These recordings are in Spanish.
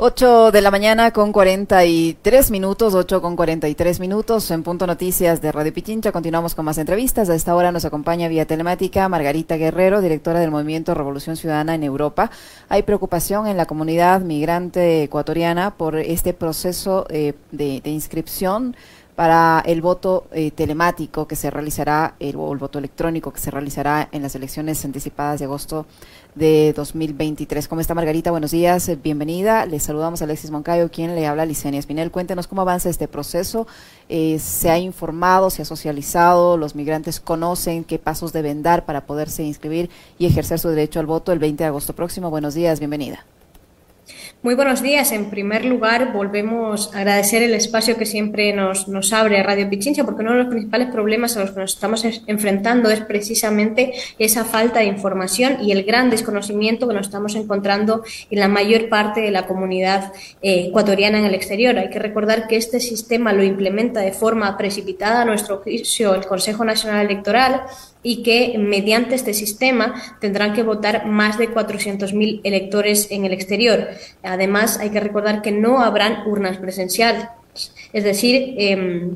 8 de la mañana con 43 minutos, 8 con 43 minutos en Punto Noticias de Radio Pichincha. Continuamos con más entrevistas. A esta hora nos acompaña vía telemática Margarita Guerrero, directora del Movimiento Revolución Ciudadana en Europa. Hay preocupación en la comunidad migrante ecuatoriana por este proceso eh, de, inscripción para el voto eh, telemático que se realizará, el, o el voto electrónico que se realizará en las elecciones anticipadas de agosto de 2023. ¿Cómo está Margarita? Buenos días, bienvenida. Les saludamos a Alexis Moncayo, quien le habla a Licenia Espinel. Cuéntenos cómo avanza este proceso. Eh, ¿Se ha informado, se ha socializado? ¿Los migrantes conocen qué pasos deben dar para poderse inscribir y ejercer su derecho al voto el 20 de agosto próximo? Buenos días, bienvenida. Muy buenos días. En primer lugar, volvemos a agradecer el espacio que siempre nos, nos abre Radio Pichincha, porque uno de los principales problemas a los que nos estamos enfrentando es precisamente esa falta de información y el gran desconocimiento que nos estamos encontrando en la mayor parte de la comunidad eh, ecuatoriana en el exterior. Hay que recordar que este sistema lo implementa de forma precipitada a nuestro juicio el Consejo Nacional Electoral y que mediante este sistema tendrán que votar más de 400.000 electores en el exterior. Además, hay que recordar que no habrán urnas presenciales, es decir, em,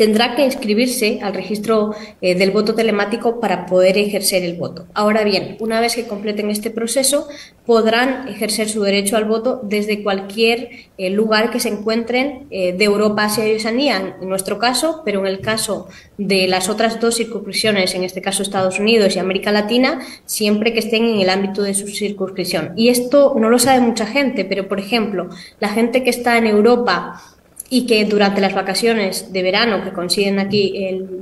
tendrá que inscribirse al registro eh, del voto telemático para poder ejercer el voto. Ahora bien, una vez que completen este proceso, podrán ejercer su derecho al voto desde cualquier eh, lugar que se encuentren eh, de Europa, Asia y Oceanía, en nuestro caso, pero en el caso de las otras dos circunscripciones, en este caso Estados Unidos y América Latina, siempre que estén en el ámbito de su circunscripción. Y esto no lo sabe mucha gente, pero por ejemplo, la gente que está en Europa, y que durante las vacaciones de verano que coinciden aquí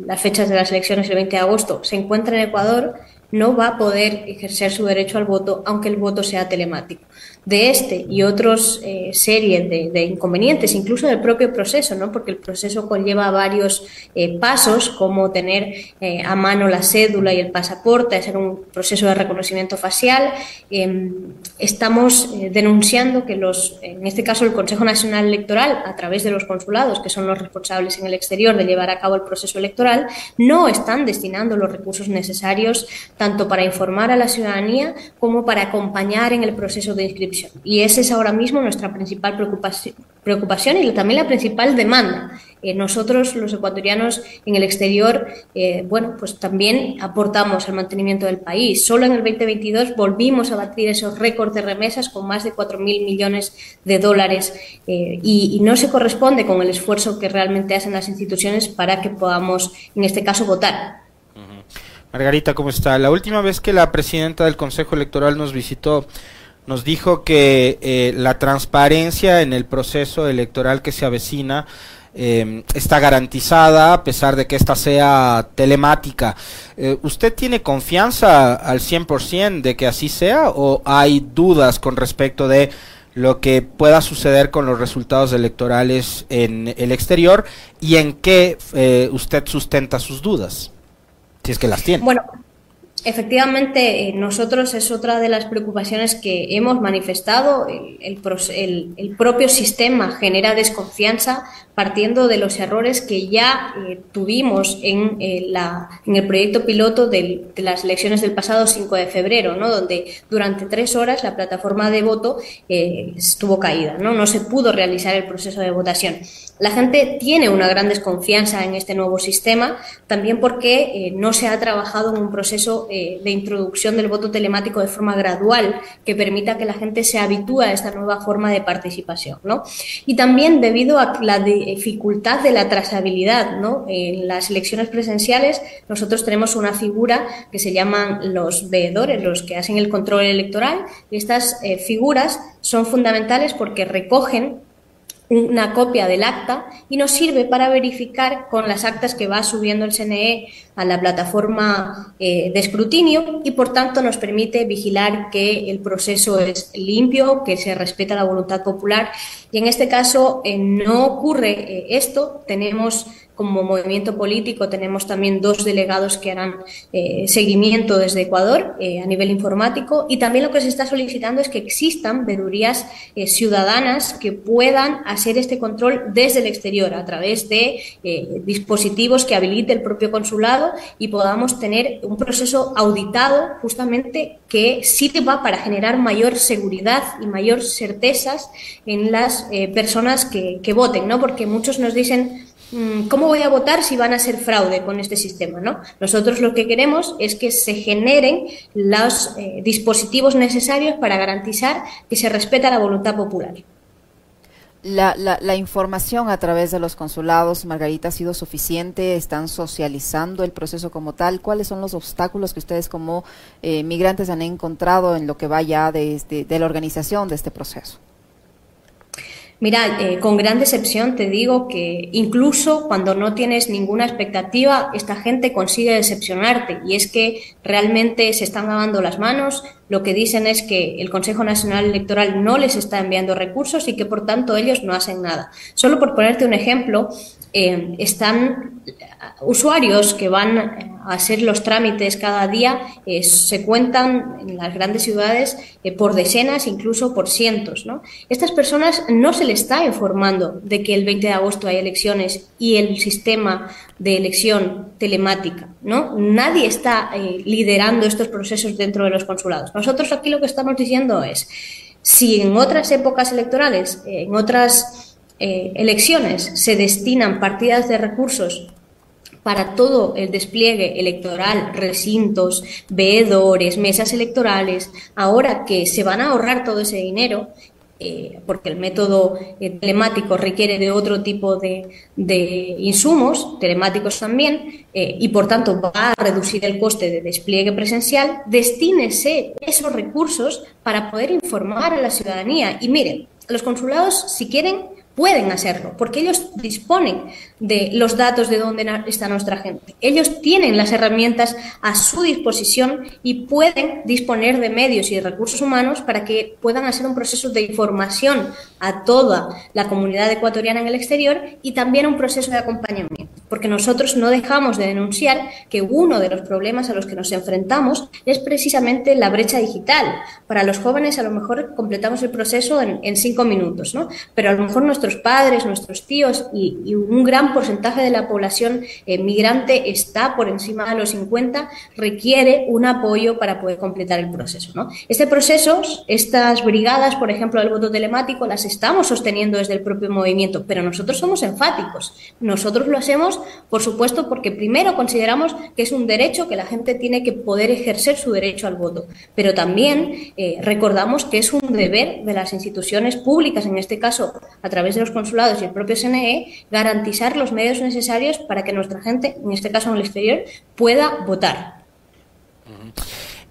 las fechas de las elecciones el 20 de agosto se encuentra en Ecuador, no va a poder ejercer su derecho al voto aunque el voto sea telemático de este y otros eh, series de, inconvenientes, incluso del propio proceso, ¿no? porque el proceso conlleva varios eh, pasos, como tener eh, a mano la cédula y el pasaporte, hacer un proceso de reconocimiento facial. Em, estamos denunciando que los, en este caso el Consejo Nacional Electoral, a través de los consulados, que son los responsables en el exterior de llevar a cabo el proceso electoral, no están destinando los recursos necesarios tanto para informar a la ciudadanía como para acompañar en el proceso de inscripción y esa es ahora mismo nuestra principal preocupación, y también la principal demanda. Eh, nosotros, los ecuatorianos en el exterior, eh, bueno, pues también aportamos al mantenimiento del país. Solo en el 2022 volvimos a batir esos récords de remesas con más de 4.000 millones de dólares eh, y, y no se corresponde con el esfuerzo que realmente hacen las instituciones para que podamos, en este caso, votar. Margarita, ¿cómo está? La última vez que la presidenta del Consejo Electoral nos visitó, nos dijo que eh, la transparencia en el proceso electoral que se avecina eh, está garantizada a pesar de que esta sea telemática. Eh, ¿Usted tiene confianza al 100% de que así sea o hay dudas con respecto de lo que pueda suceder con los resultados electorales en el exterior y en qué usted sustenta sus dudas? Si es que las tiene. Bueno, Efectivamente, eh, nosotros es otra de las preocupaciones que hemos manifestado. El, propio sistema genera desconfianza partiendo de los errores que ya eh, tuvimos en, eh, la, en el proyecto piloto de las elecciones del pasado 5 de febrero, ¿no? donde durante tres horas la plataforma de voto estuvo caída, ¿no? no se pudo realizar el proceso de votación. La gente tiene una gran desconfianza en este nuevo sistema, también porque no se ha trabajado en un proceso eh, de introducción del voto telemático de forma gradual que permita que la gente se habitúe a esta nueva forma de participación. ¿no? Y también debido a la dificultad de la trazabilidad. ¿no? En las elecciones presenciales nosotros tenemos una figura que se llaman los veedores, los que hacen el control electoral, y estas eh, figuras son fundamentales porque recogen una copia del acta y nos sirve para verificar con las actas que va subiendo el CNE a la plataforma eh, de escrutinio y por tanto nos permite vigilar que el proceso es limpio, que se respeta la voluntad popular. Y en este caso eh, no ocurre eh, esto, tenemos como movimiento político tenemos también dos delegados que harán eh, seguimiento desde Ecuador a nivel informático y también lo que se está solicitando es que existan vedurías ciudadanas que puedan hacer este control desde el exterior a través de dispositivos que habilite el propio consulado y podamos tener un proceso auditado justamente que sirva para generar mayor seguridad y mayor certezas en las eh, personas que, voten, ¿no? Porque muchos nos dicen, ¿cómo voy a votar si van a ser fraude con este sistema? ¿no? Nosotros lo que queremos es que se generen los eh, dispositivos necesarios para garantizar que se respeta la voluntad popular. La, la, información a través de los consulados, Margarita, ha sido suficiente? ¿Están socializando el proceso como tal? ¿Cuáles son los obstáculos que ustedes como eh, migrantes han encontrado en lo que va ya de, este, de la organización de este proceso? Mira, eh, con gran decepción te digo que incluso cuando no tienes ninguna expectativa, esta gente consigue decepcionarte y es que realmente se están lavando las manos. Lo que dicen es que el Consejo Nacional Electoral no les está enviando recursos y que por tanto ellos no hacen nada. Solo por ponerte un ejemplo, eh, están usuarios que van a hacer los trámites cada día eh, se cuentan en las grandes ciudades eh, por decenas, incluso por cientos. ¿no? Estas personas no se les está informando de que el 20 de agosto hay elecciones y el sistema de elección telemática. ¿no? Nadie está liderando estos procesos dentro de los consulados. Nosotros aquí lo que estamos diciendo es, si en otras épocas electorales, en otras eh, elecciones se destinan partidas de recursos para todo el despliegue electoral, recintos, veedores, mesas electorales, ahora que se van a ahorrar todo ese dinero, eh, porque el método eh, telemático requiere de otro tipo de, insumos, telemáticos también, y por tanto va a reducir el coste de despliegue presencial, destínese esos recursos para poder informar a la ciudadanía. Y miren, los consulados, si quieren, pueden hacerlo, porque ellos disponen de los datos de dónde está nuestra gente. Ellos tienen las herramientas a su disposición y pueden disponer de medios y de recursos humanos para que puedan hacer un proceso de información a toda la comunidad ecuatoriana en el exterior y también un proceso de acompañamiento, porque nosotros no dejamos de denunciar que uno de los problemas a los que nos enfrentamos es precisamente la brecha digital. Para los jóvenes a lo mejor completamos el proceso en, cinco minutos, ¿no? pero a lo mejor nuestros padres, nuestros tíos y, un gran porcentaje de la población eh, migrante está por encima de los 50, requiere un apoyo para poder completar el proceso. ¿no? Este proceso, estas brigadas, por ejemplo, del voto telemático, las estamos sosteniendo desde el propio movimiento, pero nosotros somos enfáticos. Nosotros lo hacemos, por supuesto, porque primero consideramos que es un derecho que la gente tiene que poder ejercer su derecho al voto, pero también eh, recordamos que es un deber de las instituciones públicas, en este caso a través de los consulados y el propio SNE, garantizar los medios necesarios para que nuestra gente, en este caso en el exterior, pueda votar.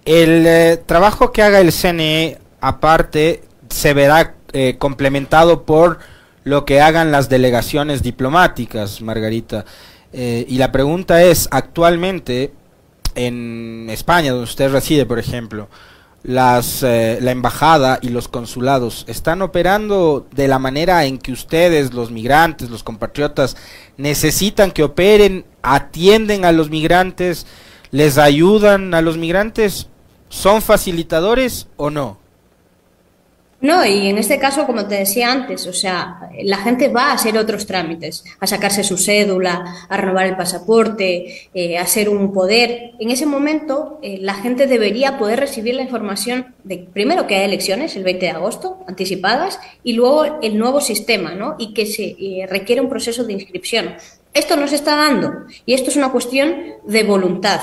El eh, trabajo que haga el CNE, aparte, se verá eh, complementado por lo que hagan las delegaciones diplomáticas, Margarita. Eh, y la pregunta es, actualmente, en España, donde usted reside, por ejemplo, las, eh, la embajada y los consulados están operando de la manera en que ustedes, los migrantes, los compatriotas, necesitan que operen, atienden a los migrantes, les ayudan a los migrantes, son facilitadores o no? No, y en este caso, como te decía antes, o sea, la gente va a hacer otros trámites, a sacarse su cédula, a renovar el pasaporte, eh, a hacer un poder. En ese momento, eh, la gente debería poder recibir la información de, primero, que hay elecciones el 20 de agosto, anticipadas, y luego el nuevo sistema, ¿no? Y que se eh, requiere un proceso de inscripción. Esto no se está dando, y esto es una cuestión de voluntad.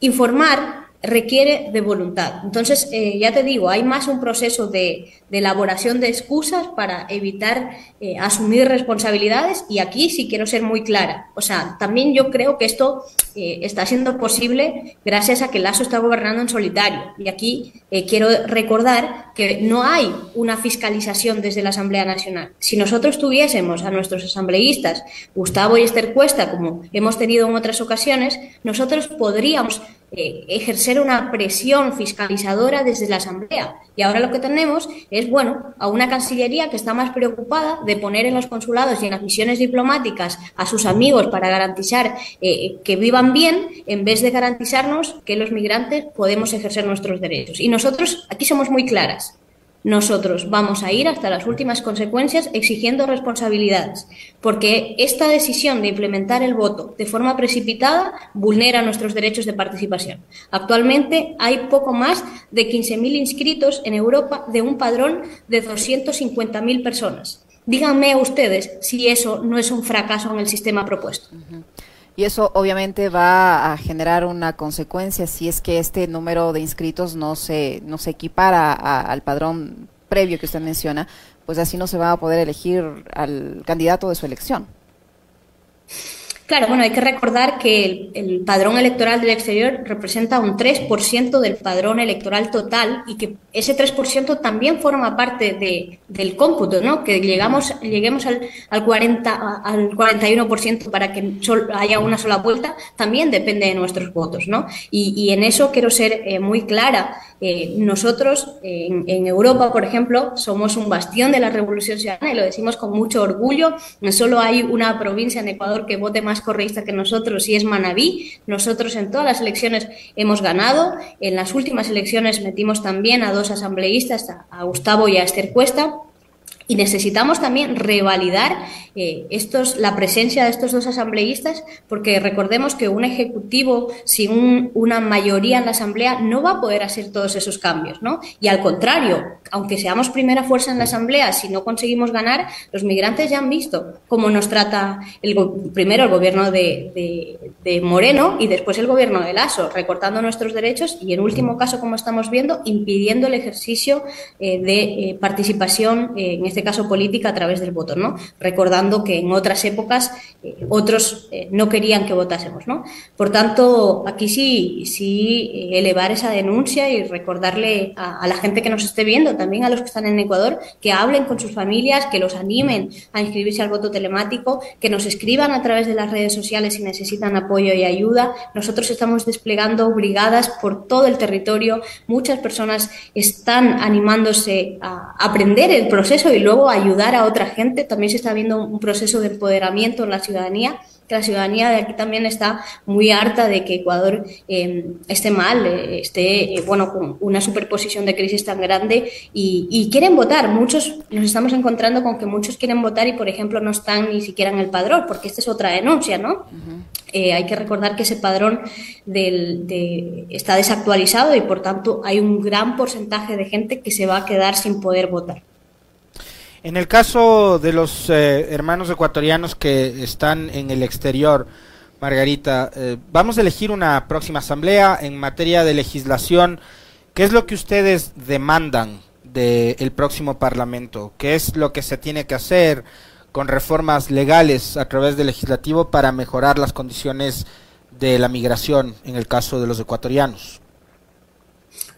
Informar requiere de voluntad. Entonces, eh, ya te digo, hay más un proceso de, elaboración de excusas para evitar eh, asumir responsabilidades y aquí sí quiero ser muy clara. O sea, también yo creo que esto eh, está siendo posible gracias a que Lasso está gobernando en solitario. Y aquí quiero recordar que no hay una fiscalización desde la Asamblea Nacional. Si nosotros tuviésemos a nuestros asambleístas, Gustavo y Esther Cuesta, como hemos tenido en otras ocasiones, nosotros podríamos eh, ejercer una presión fiscalizadora desde la Asamblea. Y ahora lo que tenemos es, bueno, a una Cancillería que está más preocupada de poner en los consulados y en las misiones diplomáticas a sus amigos para garantizar eh, que vivan bien, en vez de garantizarnos que los migrantes podemos ejercer nuestros derechos. Y nosotros aquí somos muy claras. Nosotros vamos a ir hasta las últimas consecuencias exigiendo responsabilidades, porque esta decisión de implementar el voto de forma precipitada vulnera nuestros derechos de participación. Actualmente hay poco más de 15.000 inscritos en Europa de un padrón de 250.000 personas. Díganme ustedes si eso no es un fracaso en el sistema propuesto. Y eso obviamente va a generar una consecuencia si es que este número de inscritos no se, no se equipara al padrón previo que usted menciona, pues así no se va a poder elegir al candidato de su elección. Claro, bueno, hay que recordar que el, padrón electoral del exterior representa un 3% del padrón electoral total y que ese 3% también forma parte de, del cómputo, ¿no? Que llegamos, lleguemos al, al, 40, al 41% para que haya una sola vuelta, también depende de nuestros votos, ¿no? Y, y en eso quiero ser eh, muy clara. Eh, nosotros en, en, Europa, por ejemplo, somos un bastión de la revolución ciudadana y lo decimos con mucho orgullo. Solo hay una provincia en Ecuador que vote más correísta que nosotros y es Manabí. Nosotros en todas las elecciones hemos ganado. En las últimas elecciones metimos también a dos asambleístas, a Gustavo y a Esther Cuesta. Y necesitamos también revalidar eh, estos, la presencia de estos dos asambleístas, porque recordemos que un ejecutivo sin una mayoría en la asamblea no va a poder hacer todos esos cambios, ¿no? Y al contrario, aunque seamos primera fuerza en la asamblea, si no conseguimos ganar, los migrantes ya han visto cómo nos trata el, primero el gobierno de, Moreno y después el gobierno de Lasso, recortando nuestros derechos y en último caso, como estamos viendo, impidiendo el ejercicio eh, de eh, participación en este este caso política, a través del voto, ¿no? Recordando que en otras épocas eh, otros eh, no querían que votásemos, ¿no? Por tanto, aquí sí, sí eh, elevar esa denuncia y recordarle a, la gente que nos esté viendo, también a los que están en Ecuador, que hablen con sus familias, que los animen a inscribirse al voto telemático, que nos escriban a través de las redes sociales si necesitan apoyo y ayuda. Nosotros estamos desplegando brigadas por todo el territorio. Muchas personas están animándose a aprender el proceso y luego luego ayudar a otra gente. También se está viendo un proceso de empoderamiento en la ciudadanía, que la ciudadanía de aquí también está muy harta de que Ecuador em, esté mal, eh, esté, eh, bueno, con una superposición de crisis tan grande y, quieren votar. Muchos nos estamos encontrando con que muchos quieren votar y, por ejemplo, no están ni siquiera en el padrón, porque esta es otra denuncia, ¿no? Eh, hay que recordar que ese padrón del, está desactualizado y, por tanto, hay un gran porcentaje de gente que se va a quedar sin poder votar. En el caso de los eh, hermanos ecuatorianos que están en el exterior, Margarita, eh, vamos a elegir una próxima asamblea en materia de legislación. ¿Qué es lo que ustedes demandan del próximo Parlamento? ¿Qué es lo que se tiene que hacer con reformas legales a través del legislativo para mejorar las condiciones de la migración en el caso de los ecuatorianos?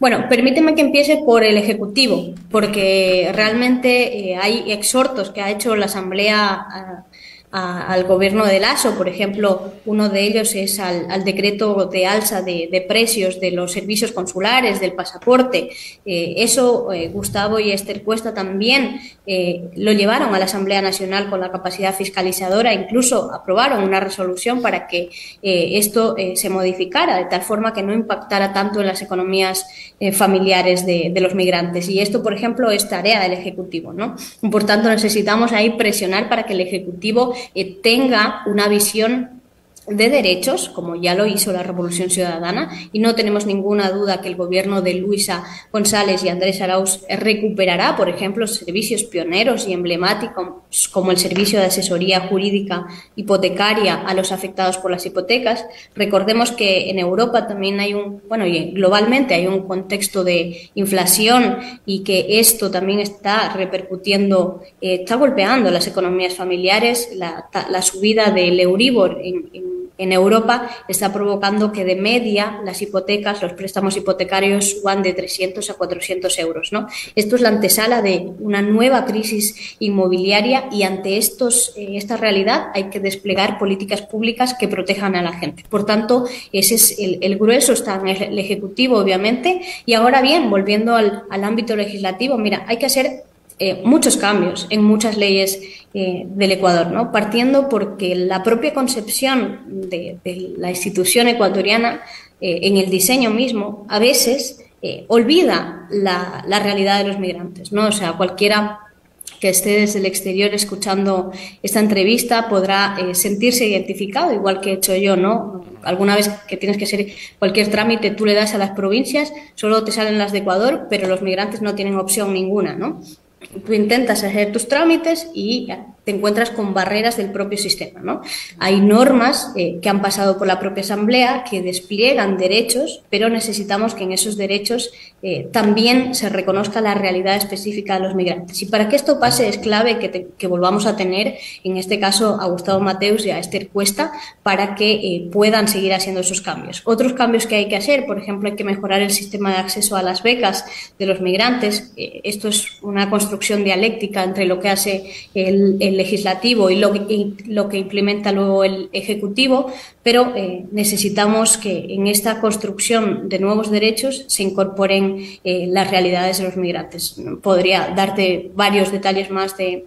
Bueno, permíteme que empiece por el Ejecutivo, porque realmente eh, hay exhortos que ha hecho la Asamblea al gobierno de Lasso. Por ejemplo, uno de ellos es al, decreto de alza de, precios de los servicios consulares, del pasaporte. Eh, eso, eh, Gustavo y Esther Cuesta también eh, lo llevaron a la Asamblea Nacional con la capacidad fiscalizadora, incluso aprobaron una resolución para que esto se modificara de tal forma que no impactara tanto en las economías familiares de, de, los migrantes. Y esto, por ejemplo, es tarea del Ejecutivo. ¿no? Por tanto, necesitamos ahí presionar para que el Ejecutivo eh, tenga una visión de derechos, como ya lo hizo la Revolución Ciudadana, y no tenemos ninguna duda que el gobierno de Luisa González y Andrés Arauz recuperará, por ejemplo, servicios pioneros y emblemáticos como el servicio de asesoría jurídica hipotecaria a los afectados por las hipotecas. Recordemos que en Europa también hay un, bueno, y globalmente hay un contexto de inflación y que esto también está repercutiendo, eh, está golpeando las economías familiares, la, subida del Euribor en Europa está provocando que de media las hipotecas, los préstamos hipotecarios suban de 300 a 400 euros. ¿no? Esto es la antesala de una nueva crisis inmobiliaria y ante estos, eh, esta realidad hay que desplegar políticas públicas que protejan a la gente. Por tanto, ese es el, grueso, está en el Ejecutivo, obviamente. Y ahora bien, volviendo al ámbito legislativo, mira, hay que hacer eh, muchos cambios en muchas leyes eh, del Ecuador, ¿no? partiendo porque la propia concepción de, la institución ecuatoriana eh, en el diseño mismo a veces olvida la, la, realidad de los migrantes. ¿no? O sea, cualquiera que esté desde el exterior escuchando esta entrevista podrá sentirse identificado, igual que he hecho yo, ¿no? Alguna vez que tienes que hacer cualquier trámite, tú le das a las provincias, solo te salen las de Ecuador, pero los migrantes no tienen opción ninguna, ¿no? Tú intentas hacer tus trámites y te encuentras con barreras del propio sistema. ¿no? Hay normas eh, que han pasado por la propia Asamblea que despliegan derechos, pero necesitamos que en esos derechos eh, también se reconozca la realidad específica de los migrantes. Y para que esto pase es clave que, volvamos a tener, en este caso, a Gustavo Mateus y a Esther Cuesta para que eh, puedan seguir haciendo esos cambios. Otros cambios que hay que hacer, por ejemplo, hay que mejorar el sistema de acceso a las becas de los migrantes. esto es una construcción dialéctica entre lo que hace el legislativo y lo, que implementa luego el ejecutivo, pero eh, necesitamos que en esta construcción de nuevos derechos se incorporen eh, las realidades de los migrantes. Podría darte varios detalles más de,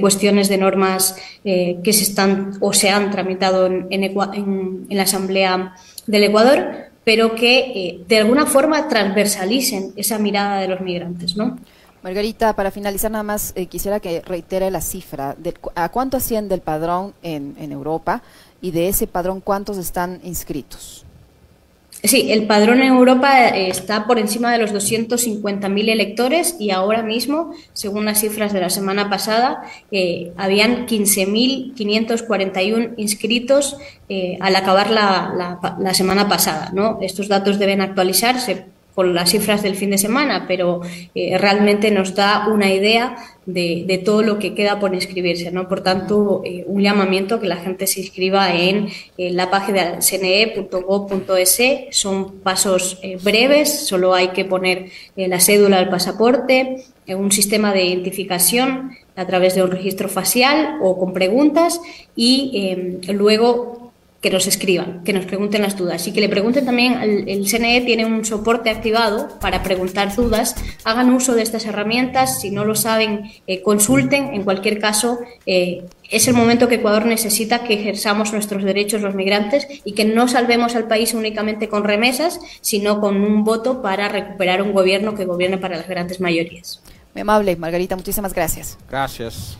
cuestiones de normas eh, que se están o se han tramitado en, en, en, la Asamblea del Ecuador, pero que de alguna forma transversalicen esa mirada de los migrantes, ¿no? Margarita, para finalizar nada más eh, quisiera que reitere la cifra. De, ¿A cuánto asciende el padrón en, Europa? Y de ese padrón, ¿cuántos están inscritos? Sí, el padrón en Europa eh, está por encima de los 250.000 electores y ahora mismo, según las cifras de la semana pasada, eh, habían 15.541 inscritos al acabar la, la, la, semana pasada. ¿no? Estos datos deben actualizarse con las cifras del fin de semana, pero eh, realmente nos da una idea de, todo lo que queda por inscribirse. ¿no? Por tanto, eh, un llamamiento que la gente se inscriba en, la página cne.gov.es. Son pasos eh, breves, solo hay que poner la cédula del pasaporte, un sistema de identificación a través de un registro facial o con preguntas y luego que nos escriban, que nos pregunten las dudas y que le pregunten también, el, CNE tiene un soporte activado para preguntar dudas, hagan uso de estas herramientas, si no lo saben, eh, consulten, en cualquier caso, eh, es el momento que Ecuador necesita que ejerzamos nuestros derechos los migrantes y que no salvemos al país únicamente con remesas, sino con un voto para recuperar un gobierno que gobierne para las grandes mayorías. Muy amable, Margarita, muchísimas gracias. Gracias.